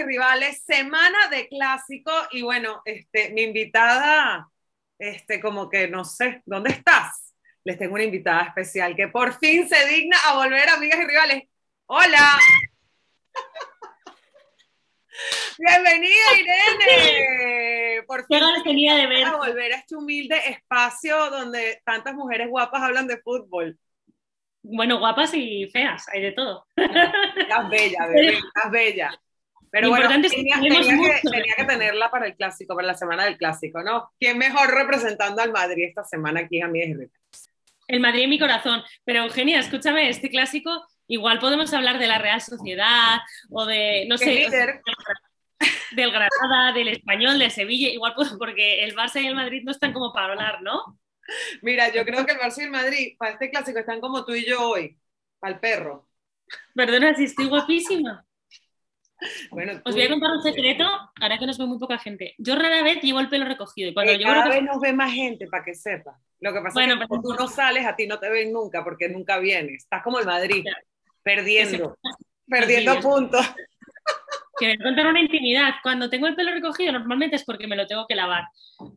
y rivales, semana de clásico y bueno, este, mi invitada, este, como que no sé, ¿dónde estás? Les tengo una invitada especial que por fin se digna a volver, amigas y rivales. Hola. Bienvenida Irene. Por fin tenía de ver. A volver a este humilde espacio donde tantas mujeres guapas hablan de fútbol. Bueno, guapas y feas, hay de todo. Estás bella, bebé, estás bella. Pero bueno, tenía, que, tenerla para el clásico, para la semana del clásico, ¿no? ¿Quién mejor representando al Madrid esta semana aquí a mí? El Madrid en mi corazón. Pero Eugenia, escúchame, este clásico, igual podemos hablar de la Real Sociedad o de, no sé, del Granada, del Español, de Sevilla, igual porque el Barça y el Madrid no están como para hablar, ¿no? Mira, yo creo que el Barça y el Madrid para este clásico están como tú y yo hoy, el perro. Perdona si estoy guapísima. Bueno, Os voy a contar un secreto, ahora que nos ve muy poca gente. Yo rara vez llevo el pelo recogido. Y cuando eh, cada vez nos ve más gente, para que sepa. Lo que pasa es que cuando tú no sales, a ti no te ven nunca, porque nunca vienes. Estás como el Madrid, perdiendo, perdiendo puntos. Que me contar una intimidad. Cuando tengo el pelo recogido, normalmente es porque me lo tengo que lavar.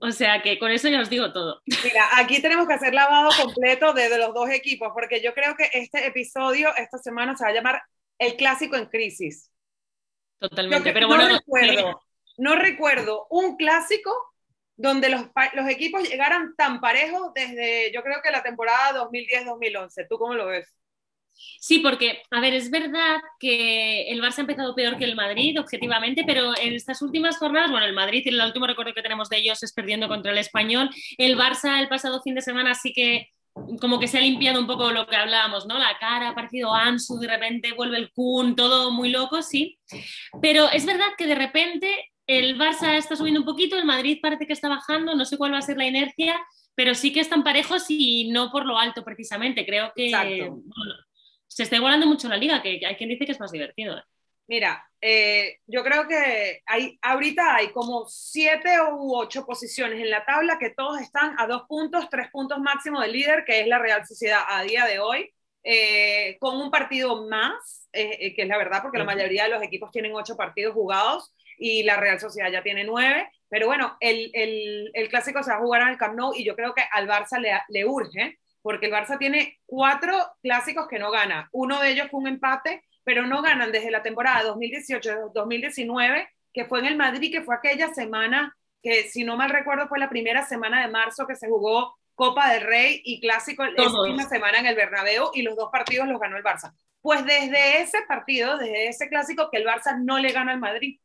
O sea que con eso ya os digo todo. Mira, aquí tenemos que hacer lavado completo de los dos equipos, porque yo creo que este episodio, esta semana, se va a llamar El Clásico en Crisis Totalmente, pero bueno. No recuerdo, no recuerdo un clásico donde los, los equipos llegaran tan parejos desde, yo creo que la temporada 2010-2011. ¿Tú cómo lo ves? Sí, porque, a ver, es verdad que el Barça ha empezado peor que el Madrid, objetivamente, pero en estas últimas jornadas, bueno, el Madrid, el último recuerdo que tenemos de ellos es perdiendo contra el Español. El Barça el pasado fin de semana sí que como que se ha limpiado un poco lo que hablábamos, ¿no? La cara, ha parecido Ansu, de repente vuelve el Kun, todo muy loco, sí. Pero es verdad que de repente el Barça está subiendo un poquito, el Madrid parece que está bajando, no sé cuál va a ser la inercia, pero sí que están parejos y no por lo alto precisamente. Creo que se está igualando mucho la liga, que hay quien dice que es más divertido. ¿eh? Mira, eh, yo creo que hay, ahorita hay como siete u ocho posiciones en la tabla que todos están a dos puntos, tres puntos máximo del líder, que es la Real Sociedad a día de hoy, eh, con un partido más, eh, que es la verdad, porque la mayoría de los equipos tienen ocho partidos jugados y la Real Sociedad ya tiene nueve. Pero bueno, el, el, el clásico se va a jugar en el Camp Nou y yo creo que al Barça le, le urge, porque el Barça tiene cuatro clásicos que no gana. Uno de ellos fue un empate pero no ganan desde la temporada 2018-2019, que fue en el Madrid, que fue aquella semana que, si no mal recuerdo, fue la primera semana de marzo que se jugó Copa del Rey y Clásico esa misma semana en el Bernabéu y los dos partidos los ganó el Barça. Pues desde ese partido, desde ese clásico, que el Barça no le gana al Madrid.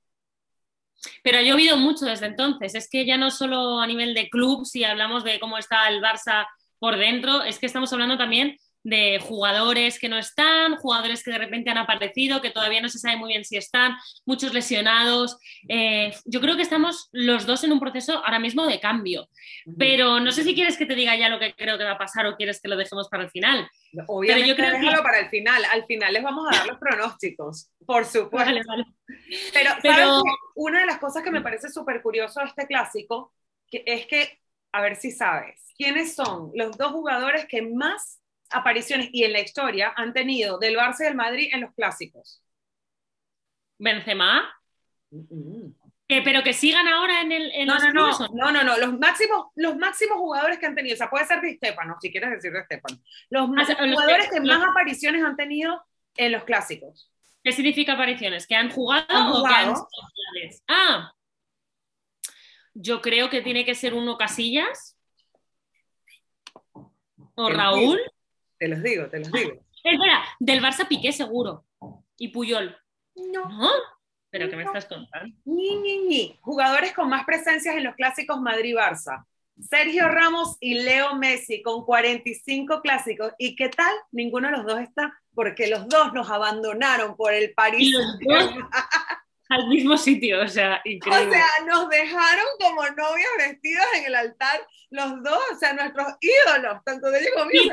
Pero ha llovido mucho desde entonces. Es que ya no solo a nivel de club, si hablamos de cómo está el Barça por dentro, es que estamos hablando también de jugadores que no están, jugadores que de repente han aparecido, que todavía no se sabe muy bien si están, muchos lesionados. Eh, yo creo que estamos los dos en un proceso ahora mismo de cambio, pero no sé si quieres que te diga ya lo que creo que va a pasar o quieres que lo dejemos para el final. Obviamente, yo creo déjalo para el final. Al final les vamos a dar los pronósticos, por supuesto. Pero, pero... una de las cosas que me parece súper curioso de este clásico que es que, a ver si sabes, ¿quiénes son los dos jugadores que más apariciones y en la historia han tenido del Barça y del Madrid en los clásicos? Benzema. pero que sigan ahora en el no, no, no, no, no, no, los máximos, los máximos jugadores que han tenido, o sea, puede ser de Estefano, si quieres decir de Estefano, los, ah, jugadores que, más apariciones han tenido en los clásicos. ¿Qué significa apariciones? ¿Que han jugado, o que han Ah, yo creo que tiene que ser uno Casillas o Raúl. Te los digo, te los digo. Espera, del Barça Piqué seguro. Y Puyol. No. ¿No? ¿Pero qué me estás contando? Ni, ni, ni. Jugadores con más presencias en los clásicos Madrid-Barça. Sergio Ramos y Leo Messi con 45 clásicos. ¿Y qué tal? Ninguno de los dos está, porque los dos nos abandonaron por el París. al mismo sitio, o sea, increíble. O sea, nos dejaron como novias vestidas en el altar, los dos, o sea, nuestros ídolos, tanto de ellos como sí,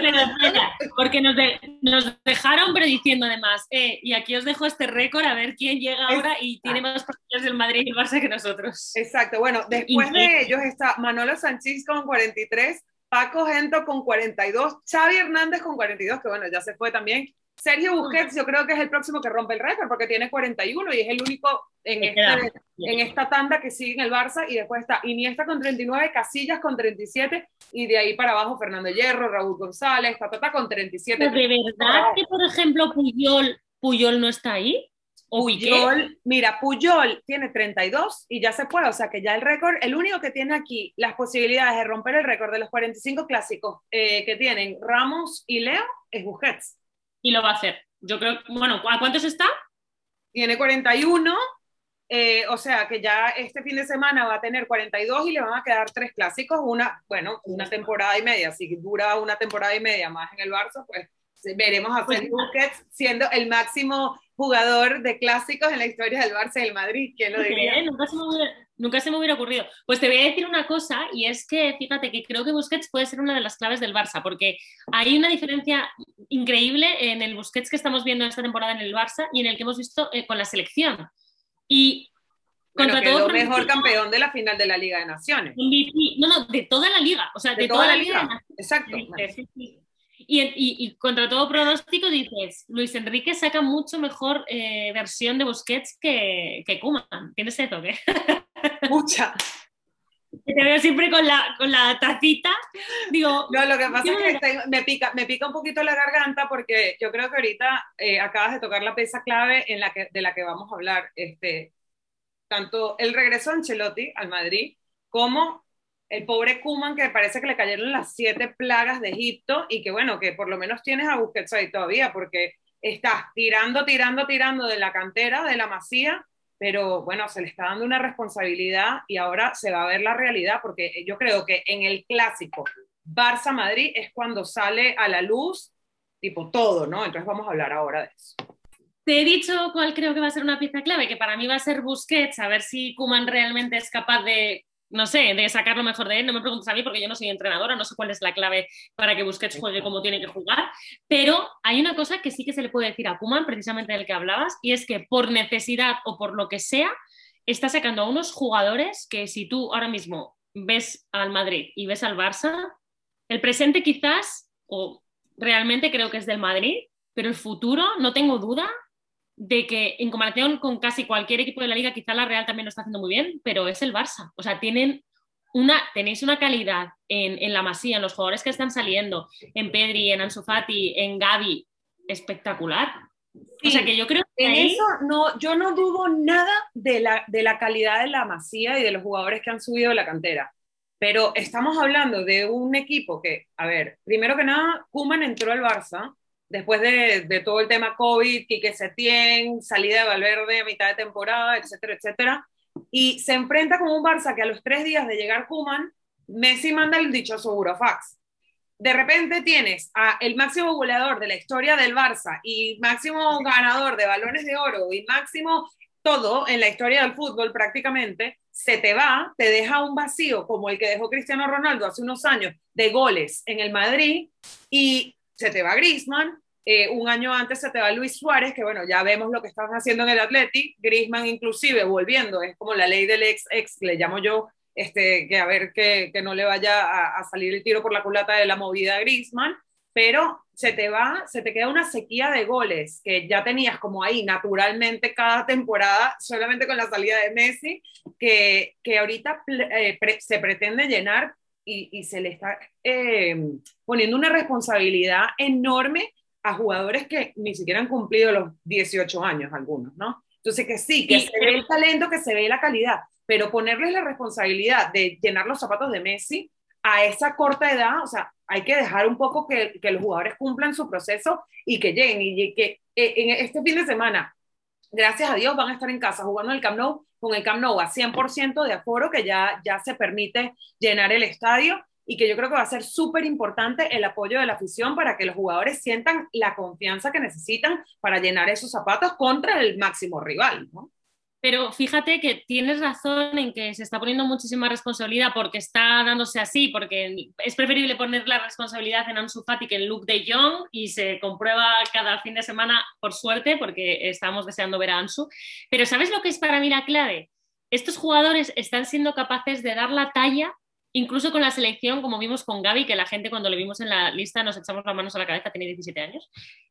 porque nos, nos, dejaron, pero diciendo además, eh, y aquí os dejo este récord a ver quién llega ahora y tiene más partidos del Madrid y el Barça que nosotros. Exacto, bueno, después de ellos está Manolo Sánchez con 43, Paco Gento con 42, Xavi Hernández con 42, que bueno, ya se fue también, Sergio Busquets yo creo que es el próximo que rompe el récord porque tiene 41 y es el único en, este, en esta tanda que sigue en el Barça y después está Iniesta con 39, Casillas con 37 y de ahí para abajo Fernando Hierro, Raúl González, Tatata con 37. ¿De verdad que por ejemplo Puyol, Puyol no está ahí? Puyol, mira, Puyol tiene 32 y ya se puede, o sea que ya el récord, el único que tiene aquí las posibilidades de romper el récord de los 45 clásicos eh, que tienen Ramos y Leo es Busquets. Y lo va a hacer. Yo creo, bueno, ¿a cuántos está? Tiene 41, eh, o sea que ya este fin de semana va a tener 42 y le van a quedar tres clásicos, una, bueno, una temporada y media, si dura una temporada y media más en el Barça, pues veremos a pues, Busquets siendo el máximo jugador de clásicos en la historia del Barça y del Madrid. ¿Quién lo diría? Nunca se, me hubiera, nunca se me hubiera ocurrido. Pues te voy a decir una cosa, y es que fíjate que creo que Busquets puede ser una de las claves del Barça, porque hay una diferencia increíble en el Busquets que estamos viendo esta temporada en el Barça y en el que hemos visto eh, con la selección. Y contra todo mejor campeón de la final de la Liga de Naciones. No, no, de toda la liga, o sea, de, toda, la liga. Exacto. Y, contra todo pronóstico dices, Luis Enrique saca mucho mejor eh, versión de Busquets que, que Kuman. ¿Tienes eso qué? Mucha. Te veo siempre con la, con la tacita. Digo, no, lo que pasa es que me, pica, me pica un poquito la garganta porque yo creo que ahorita eh, acabas de tocar la pieza clave en la que, de la que vamos a hablar. Este, tanto el regreso de Ancelotti al Madrid como el pobre Kuman que parece que le cayeron las siete plagas de Egipto y que bueno, que por lo menos tienes a Busquets ahí todavía porque estás tirando, tirando, tirando de la cantera, de la masía, pero bueno, se le está dando una responsabilidad y ahora se va a ver la realidad porque yo creo que en el clásico Barça-Madrid es cuando sale a la luz tipo todo, ¿no? Entonces vamos a hablar ahora de eso. Te he dicho cuál creo que va a ser una pieza clave, que para mí va a ser Busquets, a ver si Kuman realmente es capaz de no sé, de sacar lo mejor de él. No me preguntes a mí porque yo no soy entrenadora, no sé cuál es la clave para que Busquets juegue como tiene que jugar, pero hay una cosa que sí que se le puede decir a Kuman, precisamente del que hablabas, y es que por necesidad o por lo que sea, está sacando a unos jugadores que si tú ahora mismo ves al Madrid y ves al Barça, el presente quizás, o realmente creo que es del Madrid, pero el futuro, no tengo duda, de que en comparación con casi cualquier equipo de la liga, quizá la Real también lo está haciendo muy bien, pero es el Barça. O sea, tienen una, tenéis una calidad en, la masía, en los jugadores que están saliendo, en Pedri, en Ansu Fati, en Gaby, espectacular. o sea que yo creo que en eso no, yo no dudo nada de la, de la calidad de la masía y de los jugadores que han subido de la cantera. Pero estamos hablando de un equipo que, a ver, primero que nada, Kuman entró al Barça después de, todo el tema COVID, Quique Setién, salida de Valverde a mitad de temporada, etcétera, etcétera, y se enfrenta con un Barça que a los tres días de llegar Kuman, Messi manda el dichoso Burofax. De repente tienes a el máximo goleador de la historia del Barça y máximo ganador de balones de oro y máximo todo en la historia del fútbol prácticamente, se te va, te deja un vacío como el que dejó Cristiano Ronaldo hace unos años de goles en el Madrid y se te va Griezmann, eh, un año antes se te va Luis Suárez, que bueno, ya vemos lo que están haciendo en el Athletic, Griezmann inclusive volviendo, es como la ley del ex ex, le llamo yo, este, que a ver que, que no le vaya a, salir el tiro por la culata de la movida a Griezmann, pero se te va, se te queda una sequía de goles que ya tenías como ahí naturalmente cada temporada, solamente con la salida de Messi, que, que ahorita eh, se pretende llenar y, se le está eh, poniendo una responsabilidad enorme a jugadores que ni siquiera han cumplido los 18 años algunos, ¿no? Entonces que sí, que se ve el talento, que se ve la calidad, pero ponerles la responsabilidad de llenar los zapatos de Messi a esa corta edad, o sea, hay que dejar un poco que, que los jugadores cumplan su proceso y que lleguen y que eh, en este fin de semana, gracias a Dios, van a estar en casa jugando el Camp Nou con el Camp Nou a 100% de aforo, que ya, ya se permite llenar el estadio y que yo creo que va a ser súper importante el apoyo de la afición para que los jugadores sientan la confianza que necesitan para llenar esos zapatos contra el máximo rival. ¿no? Pero fíjate que tienes razón en que se está poniendo muchísima responsabilidad porque está dándose así, porque es preferible poner la responsabilidad en Ansu Fati que en Luke de Jong y se comprueba cada fin de semana, por suerte, porque estamos deseando ver a Ansu. Pero ¿sabes lo que es para mí la clave? Estos jugadores están siendo capaces de dar la talla incluso con la selección, como vimos con Gaby, que la gente cuando le vimos en la lista nos echamos las manos a la cabeza, tiene 17 años,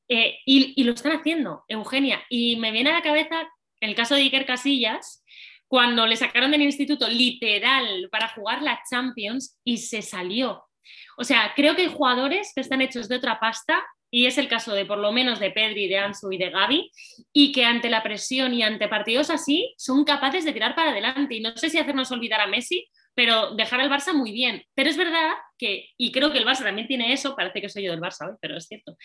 Eh, y, y, lo están haciendo, Eugenia. Y me viene a la cabeza el caso de Iker Casillas, cuando le sacaron del instituto literal para jugar la Champions y se salió. O sea, creo que hay jugadores que están hechos de otra pasta y es el caso de por lo menos de Pedri, de Ansu y de Gaby, y que ante la presión y ante partidos así son capaces de tirar para adelante. Y no sé si hacernos olvidar a Messi, pero dejar al Barça muy bien. Pero es verdad que, y creo que el Barça también tiene eso, parece que soy yo del Barça hoy, pero es cierto.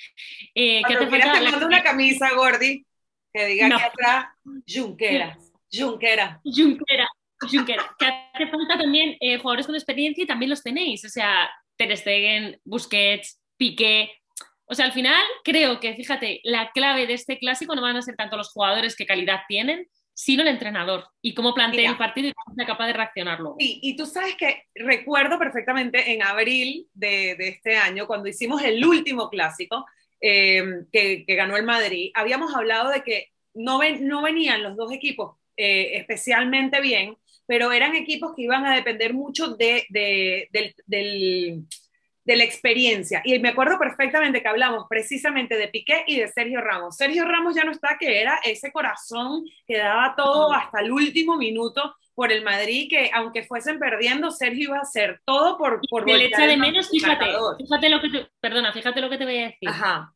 Eh, que te mando una camisa, Gordi, que diga que atrás, Junqueras. Junquera. Junquera. Junquera. Que hace falta también eh, jugadores con experiencia y también los tenéis. O sea, Ter Stegen, Busquets, Piqué. O sea, al final creo que, fíjate, la clave de este clásico no van a ser tanto los jugadores que calidad tienen, sino el entrenador y cómo plantea el partido y cómo sea capaz de reaccionarlo. Sí, y tú sabes que recuerdo perfectamente en abril de, este año, cuando hicimos el último clásico eh, que, ganó el Madrid, habíamos hablado de que no, ven, no venían los dos equipos eh, especialmente bien, pero eran equipos que iban a depender mucho de, de, la experiencia. Y me acuerdo perfectamente que hablamos precisamente de Piqué y de Sergio Ramos. Sergio Ramos ya no está, que era ese corazón que daba todo hasta el último minuto por el Madrid, que aunque fuesen perdiendo, Sergio iba a hacer todo por... por le echa de menos, fíjate, fíjate lo que te, perdona, fíjate lo que te voy a decir. Ajá.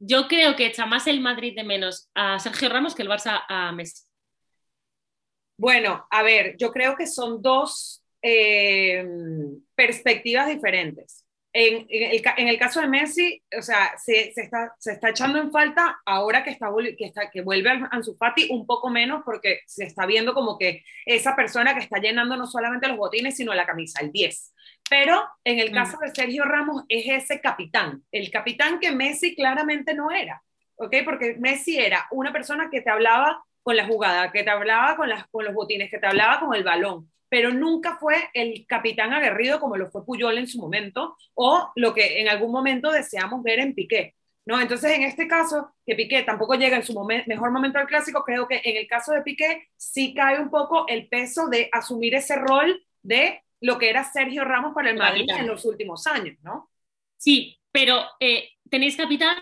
Yo creo que echa más el Madrid de menos a Sergio Ramos que el Barça a Messi. Bueno, a ver, yo creo que son dos eh, perspectivas diferentes. En, el, caso de Messi, o sea, se, está, se, está, echando en falta ahora que, está, que, está, que vuelve Ansu Fati un poco menos porque se está viendo como que esa persona que está llenando no solamente los botines, sino la camisa, el 10. Pero en el caso de Sergio Ramos es ese capitán, el capitán que Messi claramente no era, ¿ok? Porque Messi era una persona que te hablaba con la jugada, que te hablaba con, las, con los botines, que te hablaba con el balón, pero nunca fue el capitán aguerrido como lo fue Puyol en su momento o lo que en algún momento deseamos ver en Piqué. ¿no? Entonces, en este caso, que Piqué tampoco llega en su mejor momento al clásico, creo que en el caso de Piqué sí cae un poco el peso de asumir ese rol de lo que era Sergio Ramos para el Madrid en los últimos años, ¿no? Sí, pero eh, tenéis capitán,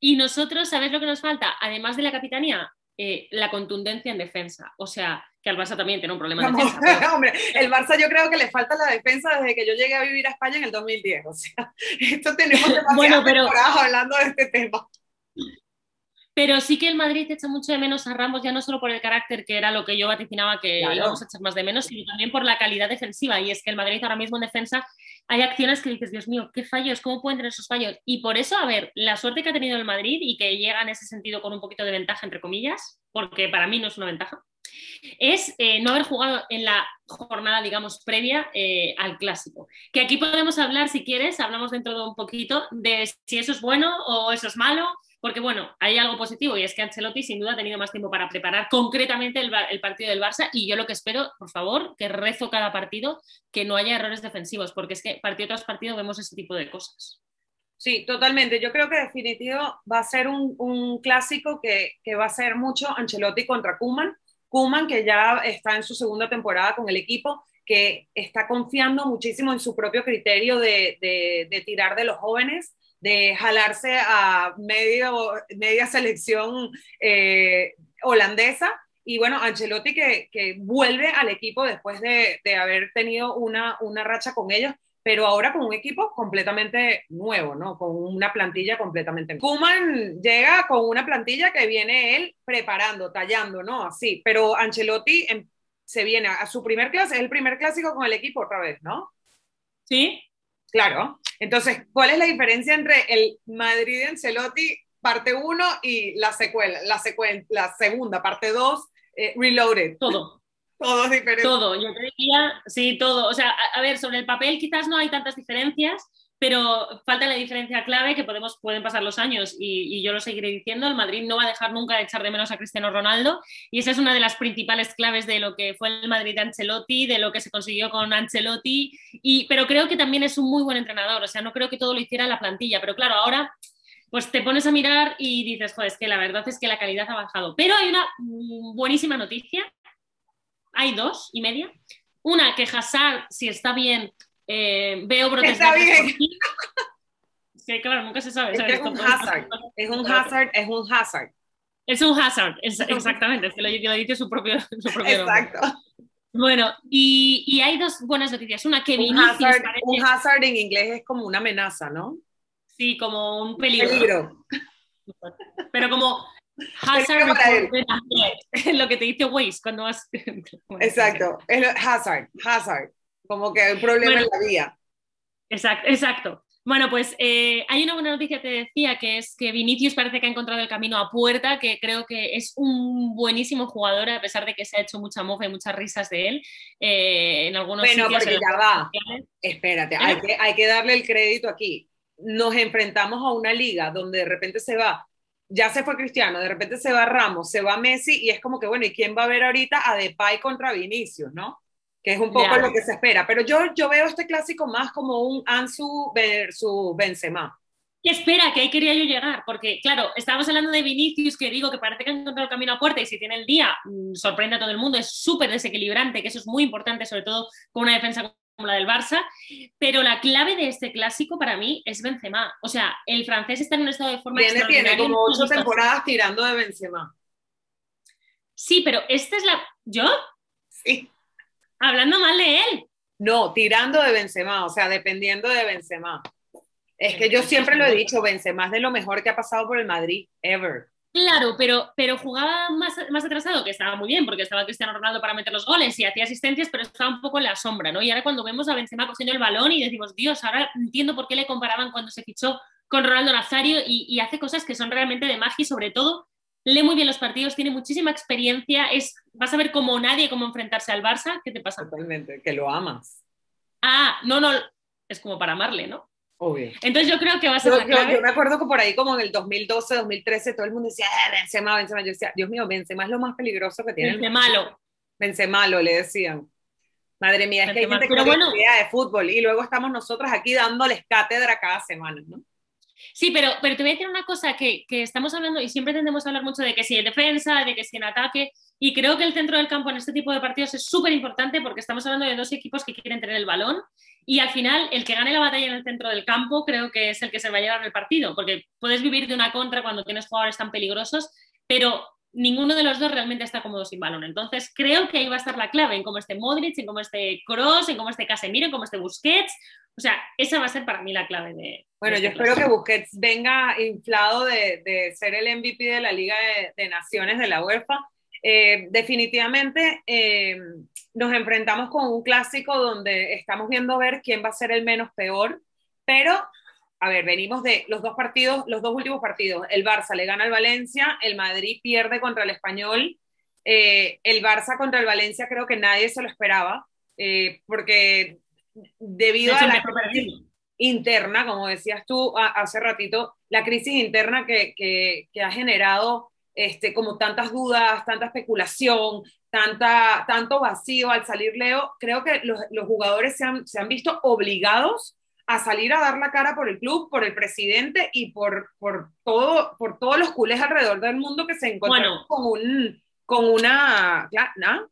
y nosotros, ¿sabes lo que nos falta? Además de la capitanía, eh, la contundencia en defensa. O sea, que al Barça también tiene un problema de defensa. Hombre, el Barça yo creo que le falta la defensa desde que yo llegué a vivir a España en el 2010. O sea, esto tenemos bueno, pero... hablando de este tema. Pero sí que el Madrid echa mucho de menos a Ramos, ya no solo por el carácter, que era lo que yo vaticinaba que íbamos a echar más de menos, sino también por la calidad defensiva. Y es que el Madrid ahora mismo en defensa hay acciones que dices, Dios mío, qué fallos, cómo pueden tener esos fallos. Y por eso, a ver, la suerte que ha tenido el Madrid y que llega en ese sentido con un poquito de ventaja, entre comillas, porque para mí no es una ventaja, es eh, no haber jugado en la jornada, digamos, previa eh, al clásico. Que aquí podemos hablar, si quieres, hablamos dentro de un poquito de si eso es bueno o eso es malo, porque bueno, hay algo positivo y es que Ancelotti sin duda ha tenido más tiempo para preparar concretamente el, partido del Barça y yo lo que espero, por favor, que rezo cada partido, que no haya errores defensivos, porque es que partido tras partido vemos ese tipo de cosas. Sí, totalmente. Yo creo que definitivo va a ser un, clásico que, va a ser mucho Ancelotti contra Kuman. Kuman que ya está en su segunda temporada con el equipo, que está confiando muchísimo en su propio criterio de, de tirar de los jóvenes de jalarse a medio, media selección eh, holandesa. Y bueno, Ancelotti que, que, vuelve al equipo después de, de haber tenido una, una, racha con ellos, pero ahora con un equipo completamente nuevo, ¿no? Con una plantilla completamente nueva. Kuman llega con una plantilla que viene él preparando, tallando, ¿no? Así, pero Ancelotti em, se viene a, a su primer clase, es el primer clásico con el equipo otra vez, ¿no? Sí, Claro. Entonces, ¿cuál es la diferencia entre el Madrid de Ancelotti parte 1 y la secuela, la, la segunda, parte 2, eh, Reloaded? Todo. Todo es diferente. Todo, yo diría, sí, todo. O sea, a, ver, sobre el papel quizás no hay tantas diferencias, pero falta la diferencia clave que podemos, pueden pasar los años y, yo lo seguiré diciendo, el Madrid no va a dejar nunca de echar de menos a Cristiano Ronaldo y esa es una de las principales claves de lo que fue el Madrid de Ancelotti, de lo que se consiguió con Ancelotti, y, pero creo que también es un muy buen entrenador, o sea, no creo que todo lo hiciera la plantilla, pero claro, ahora pues te pones a mirar y dices, joder, es que la verdad es que la calidad ha bajado, pero hay una mm, buenísima noticia, hay dos y media, una que Hazard, si está bien, eh, veo brotes Está bien. que claro, nunca se sabe. Es, un hazard, es un hazard, es un hazard. Es un hazard, exactamente, es que lo, dice su propio, su propio Exacto. Bueno, y, y, hay dos buenas noticias. Una que un hazard, un hazard en inglés es como una amenaza, ¿no? Sí, como un peligro. peligro. Pero como hazard lo que te dice Waze cuando vas. Exacto, es hazard, hazard, como que hay un problema en la vía. Exacto, exacto. Bueno, pues eh, hay una buena noticia, te decía, que es que Vinicius parece que ha encontrado el camino a puerta, que creo que es un buenísimo jugador, a pesar de que se ha hecho mucha mofa y muchas risas de él eh, en algunos bueno, sitios. porque ya va. Espérate, hay que, hay que darle el crédito aquí. Nos enfrentamos a una liga donde de repente se va, ya se fue Cristiano, de repente se va Ramos, se va Messi, y es como que, bueno, ¿y quién va a ver ahorita a Depay contra Vinicius, no? que es un poco lo que se espera. Pero yo, yo veo este clásico más como un Ansu versus Benzema. ¿Qué espera? Que ahí quería yo llegar, porque claro, estábamos hablando de Vinicius, que digo que parece que ha encontrado el camino a puerta y si tiene el día, mm, sorprende a todo el mundo, es súper desequilibrante, que eso es muy importante, sobre todo con una defensa como la del Barça, pero la clave de este clásico para mí es Benzema. O sea, el francés está en un estado de forma Tiene, tiene como ocho temporadas tirando de Benzema. Sí, pero esta es la... ¿Yo? Sí. Hablando mal de él. No, tirando de Benzema, o sea, dependiendo de Benzema. Es que yo siempre lo he dicho, Benzema es de lo mejor que ha pasado por el Madrid, ever. Claro, pero, pero jugaba más, más atrasado, que estaba muy bien, porque estaba Cristiano Ronaldo para meter los goles y hacía asistencias, pero estaba un poco en la sombra, ¿no? Y ahora cuando vemos a Benzema cogiendo el balón y decimos, Dios, ahora entiendo por qué le comparaban cuando se fichó con Ronaldo Nazario y, y hace cosas que son realmente de magia y sobre todo lee muy bien los partidos, tiene muchísima experiencia, es, vas a ver como nadie cómo enfrentarse al Barça. ¿Qué te pasa? Totalmente, que lo amas. Ah, no, no, es como para amarle, ¿no? Obvio. Entonces yo creo que va a ser yo, Yo, me acuerdo que por ahí como en el 2012, 2013, todo el mundo decía, ah, Benzema, Benzema. Yo decía, Dios mío, Benzema es lo más peligroso que tiene. Benzema malo. Benzema malo, le decían. Madre mía, es que hay gente que no bueno, idea de fútbol y luego estamos nosotros aquí dándoles cátedra cada semana, ¿no? Sí, pero, pero te voy a decir una cosa que, que, estamos hablando y siempre tendemos a hablar mucho de que si en defensa, de que si en ataque, y creo que el centro del campo en este tipo de partidos es súper importante porque estamos hablando de dos equipos que quieren tener el balón y al final el que gane la batalla en el centro del campo creo que es el que se va a llevar el partido, porque puedes vivir de una contra cuando tienes jugadores tan peligrosos, pero ninguno de los dos realmente está cómodo sin balón. Entonces creo que ahí va a estar la clave, en cómo esté Modric, en cómo esté Cross, en cómo esté Casemiro, en cómo esté Busquets. O sea, esa va a ser para mí la clave de... Bueno, de yo espero que Busquets venga inflado de, de, ser el MVP de la Liga de, de Naciones de la UEFA. Eh, definitivamente eh, nos enfrentamos con un clásico donde estamos viendo ver quién va a ser el menos peor, pero a ver, venimos de los dos partidos, los dos últimos partidos. El Barça le gana al Valencia, el Madrid pierde contra el Español. Eh, el Barça contra el Valencia creo que nadie se lo esperaba, porque debido a la crisis interna, como decías tú hace ratito, la crisis interna que, que, que, ha generado este, como tantas dudas, tanta especulación, tanta, tanto vacío al salir Leo, creo que los, los jugadores se han, se han visto obligados a salir a dar la cara por el club, por el presidente y por, por, todo, por todos los culés alrededor del mundo que se encuentran con, un, con una... ¿no?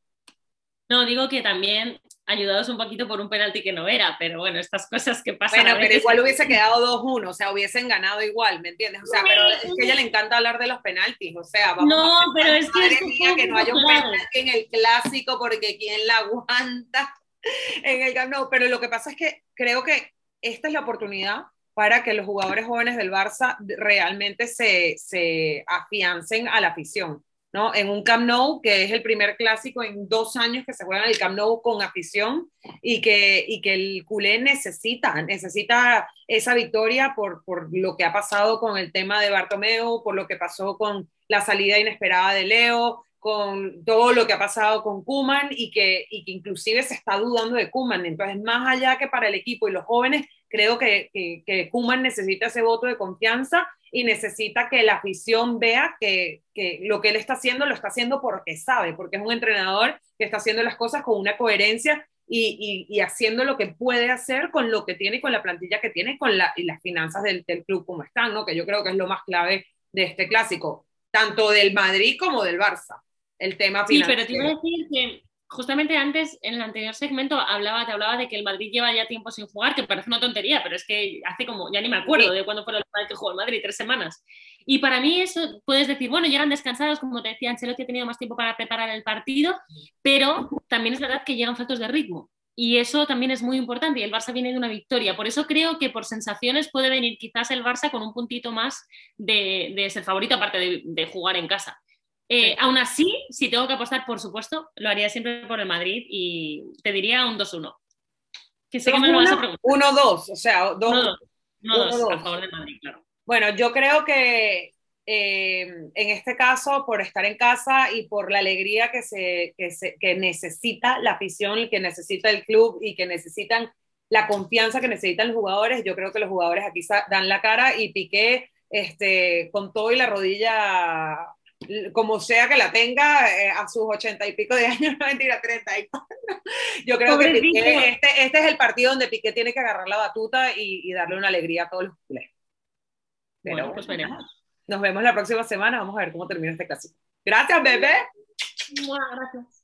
no, digo que también ayudados un poquito por un penalti que no era, pero bueno, estas cosas que pasan. Bueno, pero igual hubiese quedado 2-1, o sea, hubiesen ganado igual, ¿me entiendes? O sea, pero es que a ella le encanta hablar de los penaltis, o sea, vamos No, pero es que. Madre mía, que no haya un penalti en el clásico porque quién la aguanta en el no, pero lo que pasa es que creo que esta es la oportunidad para que los jugadores jóvenes del Barça realmente se, se afiancen a la afición. En un Camp Nou, que es el primer clásico en dos años que se juega en el Camp Nou con afición y que, y que el culé necesita, necesita esa victoria por, por lo que ha pasado con el tema de Bartomeu, por lo que pasó con la salida inesperada de Leo, con todo lo que ha pasado con Kuman y que, y que inclusive se está dudando de Kuman. Entonces, más allá que para el equipo y los jóvenes, creo que, que, que Kuman necesita ese voto de confianza y necesita que la afición vea que, que, lo que él está haciendo lo está haciendo porque sabe, porque es un entrenador que está haciendo las cosas con una coherencia y, y, y haciendo lo que puede hacer con lo que tiene y con la plantilla que tiene con la, y las finanzas del, del club como están, ¿no? que yo creo que es lo más clave de este clásico, tanto del Madrid como del Barça el tema financiero. Sí, pero te iba a decir que justamente antes, en el anterior segmento, hablaba, te hablaba de que el Madrid lleva ya tiempo sin jugar, que parece una tontería, pero es que hace como, ya ni me acuerdo de cuándo fue la última vez que jugó el Madrid, tres semanas. Y para mí eso, puedes decir, bueno, llegan descansados, como te decía Ancelotti ha tenido más tiempo para preparar el partido, pero también es verdad que llegan faltos de ritmo. Y eso también es muy importante y el Barça viene de una victoria. Por eso creo que por sensaciones puede venir quizás el Barça con un puntito más de, ser favorito, aparte de jugar en casa. Eh, aún así, si tengo que apostar, por supuesto, lo haría siempre por el Madrid y te diría un 2-1. Que sé que me lo vas a preguntar. 1-2, o sea, 2 1-2 a favor del Madrid, claro. Bueno, yo creo que eh, en este caso, por estar en casa y por la alegría que, se, que, se, que necesita la afición, que necesita el club y que necesitan la confianza que necesitan los jugadores, yo creo que los jugadores aquí dan la cara y Piqué este, con todo y la rodilla como sea que la tenga eh, a sus ochenta y pico de años, no mentira, treinta y Yo creo que este, este, es el partido donde Piqué tiene que agarrar la batuta y, darle una alegría a todos los culés. bueno, pues veremos. Nos vemos la próxima semana. Vamos a ver cómo termina este clásico. Gracias, bebé. Gracias.